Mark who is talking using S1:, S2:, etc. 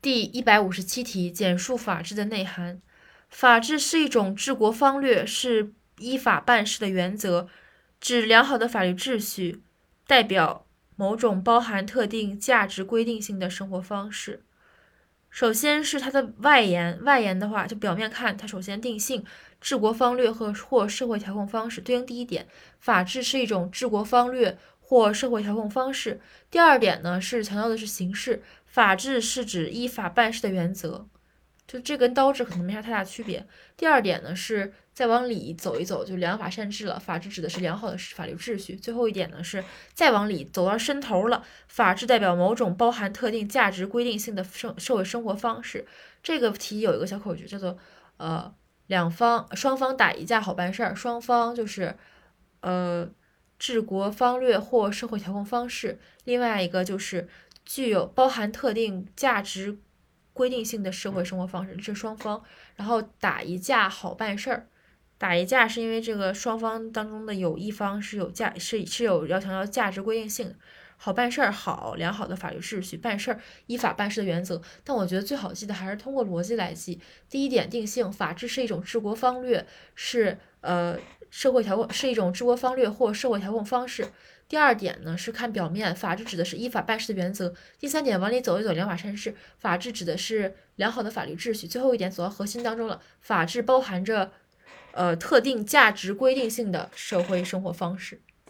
S1: 第一百五十七题：简述法治的内涵。法治是一种治国方略，是依法办事的原则，指良好的法律秩序，代表某种包含特定价值规定性的生活方式。首先是它的外延，外延的话，就表面看，它首先定性治国方略和或社会调控方式。对应第一点，法治是一种治国方略或社会调控方式。第二点呢，是强调的是形式。法治是指依法办事的原则，就这跟刀制可能没啥太大区别。第二点呢，是再往里走一走，就良法善治了。法治指的是良好的法律秩序。最后一点呢，是再往里走到深头了，法治代表某种包含特定价值规定性的生社会生活方式。这个题有一个小口诀，叫做呃两方双方打一架好办事儿。双方就是呃治国方略或社会调控方式。另外一个就是。具有包含特定价值规定性的社会生活方式，这是双方。然后打一架好办事儿，打一架是因为这个双方当中的有一方是有价是是有要强调价值规定性，好办事儿好良好的法律秩序，办事儿依法办事的原则。但我觉得最好记的还是通过逻辑来记。第一点定性，法治是一种治国方略，是呃社会调控是一种治国方略或社会调控方式。第二点呢是看表面，法治指的是依法办事的原则。第三点往里走一走，良法善治，法治指的是良好的法律秩序。最后一点走到核心当中了，法治包含着，呃特定价值规定性的社会生活方式。